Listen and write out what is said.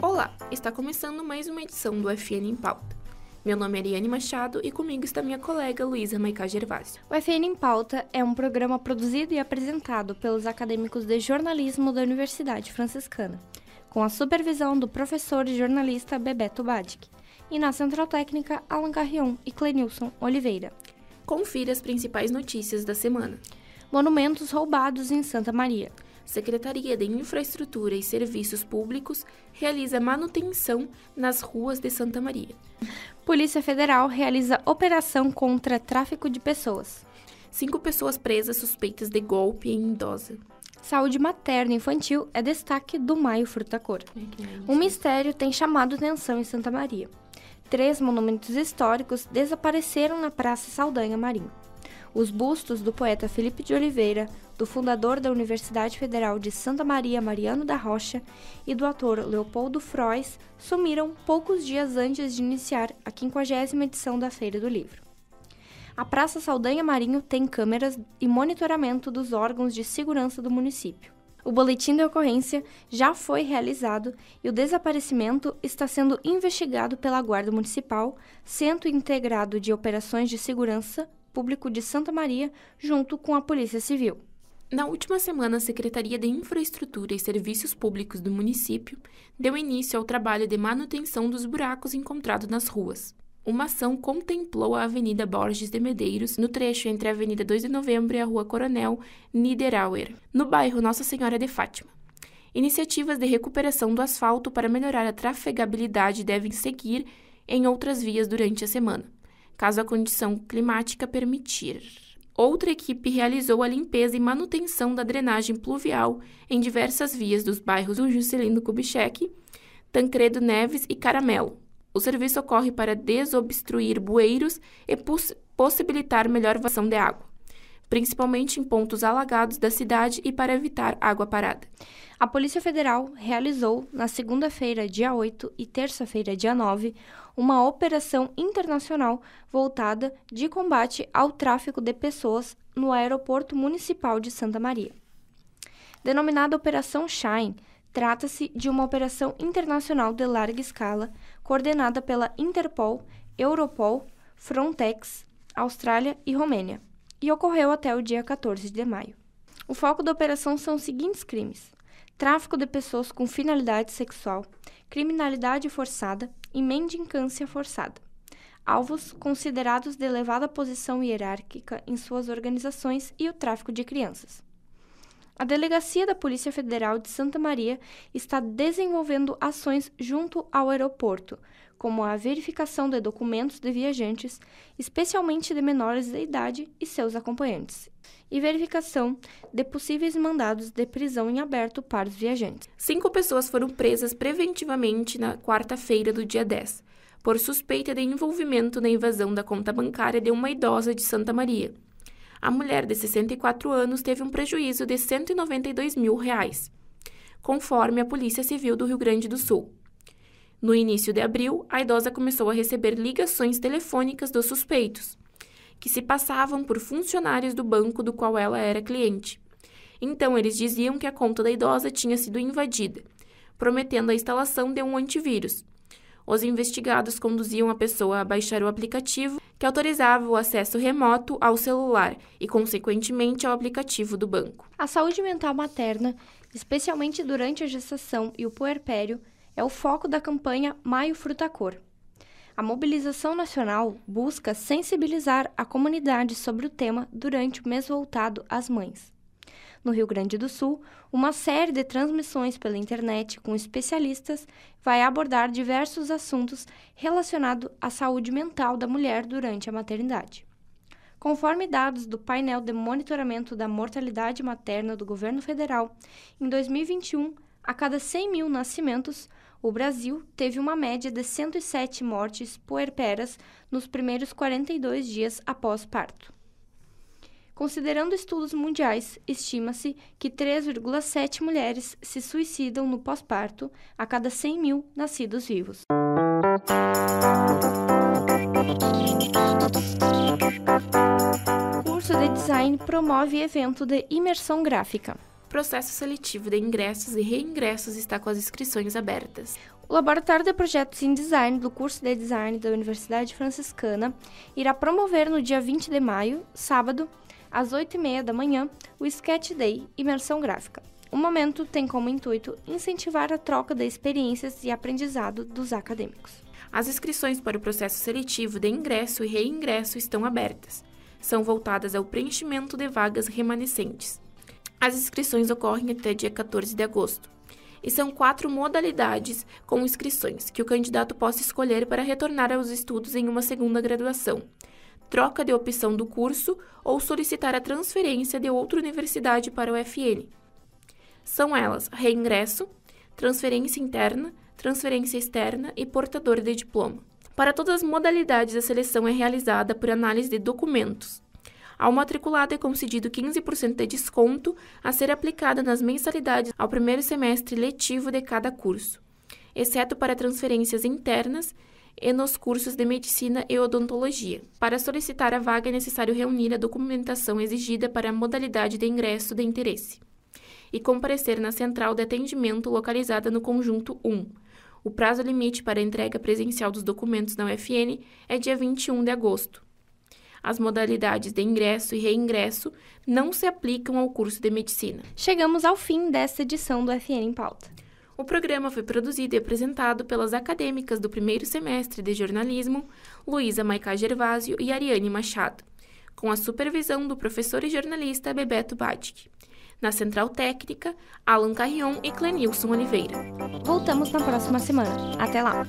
Olá, está começando mais uma edição do FN em Pauta. Meu nome é Ariane Machado e comigo está minha colega Luísa Maicá Gervásio. O FN em Pauta é um programa produzido e apresentado pelos acadêmicos de jornalismo da Universidade Franciscana, com a supervisão do professor e jornalista Bebeto Badic, e na Central Técnica Alan Carrion e Clenilson Oliveira. Confira as principais notícias da semana. Monumentos roubados em Santa Maria. Secretaria de Infraestrutura e Serviços Públicos realiza manutenção nas ruas de Santa Maria. Polícia Federal realiza operação contra tráfico de pessoas. Cinco pessoas presas suspeitas de golpe em idosa. Saúde materna e infantil é destaque do Maio Fruta Cor. Um mistério tem chamado atenção em Santa Maria. Três monumentos históricos desapareceram na Praça Saldanha Marinho. Os bustos do poeta Felipe de Oliveira, do fundador da Universidade Federal de Santa Maria Mariano da Rocha e do ator Leopoldo Frois sumiram poucos dias antes de iniciar a 50ª edição da Feira do Livro. A Praça Saldanha Marinho tem câmeras e monitoramento dos órgãos de segurança do município. O boletim de ocorrência já foi realizado e o desaparecimento está sendo investigado pela Guarda Municipal, Centro Integrado de Operações de Segurança Público de Santa Maria, junto com a Polícia Civil. Na última semana, a Secretaria de Infraestrutura e Serviços Públicos do município deu início ao trabalho de manutenção dos buracos encontrados nas ruas. Uma ação contemplou a Avenida Borges de Medeiros, no trecho entre a Avenida 2 de Novembro e a Rua Coronel Niederauer, no bairro Nossa Senhora de Fátima. Iniciativas de recuperação do asfalto para melhorar a trafegabilidade devem seguir em outras vias durante a semana, caso a condição climática permitir. Outra equipe realizou a limpeza e manutenção da drenagem pluvial em diversas vias dos bairros do Juscelino Kubitschek, Tancredo Neves e Caramelo. O serviço ocorre para desobstruir bueiros e poss possibilitar melhor vazão de água, principalmente em pontos alagados da cidade e para evitar água parada. A Polícia Federal realizou, na segunda-feira, dia 8 e terça-feira, dia 9, uma operação internacional voltada de combate ao tráfico de pessoas no Aeroporto Municipal de Santa Maria. Denominada Operação Shine, trata-se de uma operação internacional de larga escala coordenada pela Interpol, Europol, Frontex, Austrália e Romênia, e ocorreu até o dia 14 de maio. O foco da operação são os seguintes crimes: tráfico de pessoas com finalidade sexual, criminalidade forçada e mendicância forçada. Alvos considerados de elevada posição hierárquica em suas organizações e o tráfico de crianças. A Delegacia da Polícia Federal de Santa Maria está desenvolvendo ações junto ao aeroporto, como a verificação de documentos de viajantes, especialmente de menores de idade e seus acompanhantes, e verificação de possíveis mandados de prisão em aberto para os viajantes. Cinco pessoas foram presas preventivamente na quarta-feira do dia 10, por suspeita de envolvimento na invasão da conta bancária de uma idosa de Santa Maria. A mulher de 64 anos teve um prejuízo de 192 mil reais, conforme a Polícia Civil do Rio Grande do Sul. No início de abril, a idosa começou a receber ligações telefônicas dos suspeitos, que se passavam por funcionários do banco do qual ela era cliente. Então, eles diziam que a conta da idosa tinha sido invadida, prometendo a instalação de um antivírus. Os investigados conduziam a pessoa a baixar o aplicativo que autorizava o acesso remoto ao celular e, consequentemente, ao aplicativo do banco. A saúde mental materna, especialmente durante a gestação e o puerpério, é o foco da campanha Maio Fruta Cor. A mobilização nacional busca sensibilizar a comunidade sobre o tema durante o mês voltado às mães. No Rio Grande do Sul, uma série de transmissões pela internet com especialistas vai abordar diversos assuntos relacionados à saúde mental da mulher durante a maternidade. Conforme dados do painel de monitoramento da mortalidade materna do governo federal, em 2021, a cada 100 mil nascimentos, o Brasil teve uma média de 107 mortes puerperas nos primeiros 42 dias após parto. Considerando estudos mundiais, estima-se que 3,7 mulheres se suicidam no pós-parto a cada 100 mil nascidos vivos. Curso de Design promove evento de imersão gráfica. Processo seletivo de ingressos e reingressos está com as inscrições abertas. O Laboratório de Projetos em Design do curso de Design da Universidade Franciscana irá promover no dia 20 de maio, sábado, às 8h30 da manhã, o Sketch Day Imersão Gráfica. O momento tem como intuito incentivar a troca de experiências e aprendizado dos acadêmicos. As inscrições para o processo seletivo de ingresso e reingresso estão abertas. São voltadas ao preenchimento de vagas remanescentes. As inscrições ocorrem até dia 14 de agosto. E são quatro modalidades com inscrições que o candidato possa escolher para retornar aos estudos em uma segunda graduação, troca de opção do curso ou solicitar a transferência de outra universidade para o FN. São elas reingresso, transferência interna, transferência externa e portador de diploma. Para todas as modalidades, a seleção é realizada por análise de documentos, ao matriculado é concedido 15% de desconto a ser aplicado nas mensalidades ao primeiro semestre letivo de cada curso, exceto para transferências internas e nos cursos de medicina e odontologia. Para solicitar a vaga é necessário reunir a documentação exigida para a modalidade de ingresso de interesse e comparecer na central de atendimento localizada no conjunto 1. O prazo limite para entrega presencial dos documentos na UFN é dia 21 de agosto as modalidades de ingresso e reingresso não se aplicam ao curso de medicina. Chegamos ao fim desta edição do FN em Pauta. O programa foi produzido e apresentado pelas acadêmicas do primeiro semestre de jornalismo, Luísa Maicá Gervásio e Ariane Machado, com a supervisão do professor e jornalista Bebeto Badic. Na Central Técnica, Alan Carrion e Clenilson Oliveira. Voltamos na próxima semana. Até lá!